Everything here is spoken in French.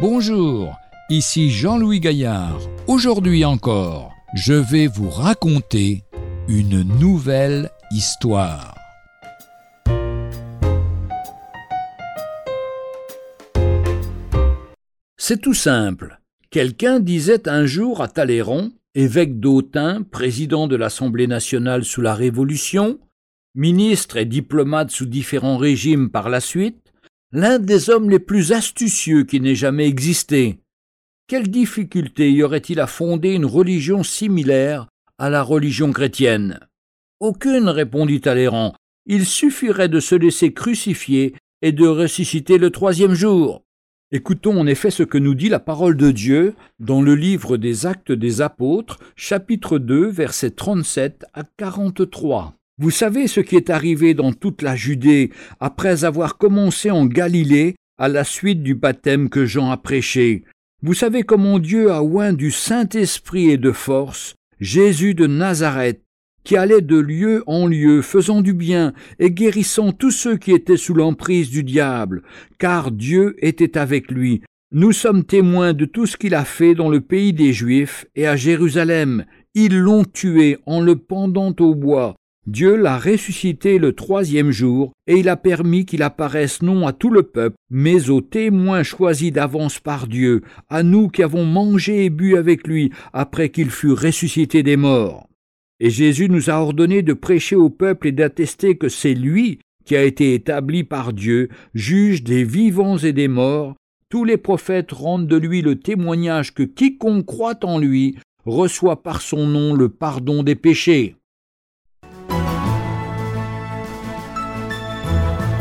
Bonjour, ici Jean-Louis Gaillard. Aujourd'hui encore, je vais vous raconter une nouvelle histoire. C'est tout simple. Quelqu'un disait un jour à Talleyrand, évêque d'Autun, président de l'Assemblée nationale sous la Révolution, ministre et diplomate sous différents régimes par la suite, l'un des hommes les plus astucieux qui n'ait jamais existé. Quelle difficulté y aurait-il à fonder une religion similaire à la religion chrétienne? Aucune, répondit Talleyrand. Il suffirait de se laisser crucifier et de ressusciter le troisième jour. Écoutons en effet ce que nous dit la parole de Dieu dans le livre des Actes des Apôtres, chapitre 2, versets 37 à 43. Vous savez ce qui est arrivé dans toute la Judée après avoir commencé en Galilée à la suite du baptême que Jean a prêché. Vous savez comment Dieu a oint du Saint-Esprit et de force Jésus de Nazareth, qui allait de lieu en lieu, faisant du bien et guérissant tous ceux qui étaient sous l'emprise du diable, car Dieu était avec lui. Nous sommes témoins de tout ce qu'il a fait dans le pays des Juifs et à Jérusalem. Ils l'ont tué en le pendant au bois. Dieu l'a ressuscité le troisième jour, et il a permis qu'il apparaisse non à tout le peuple, mais aux témoins choisis d'avance par Dieu, à nous qui avons mangé et bu avec lui après qu'il fut ressuscité des morts. Et Jésus nous a ordonné de prêcher au peuple et d'attester que c'est lui qui a été établi par Dieu, juge des vivants et des morts. Tous les prophètes rendent de lui le témoignage que quiconque croit en lui reçoit par son nom le pardon des péchés.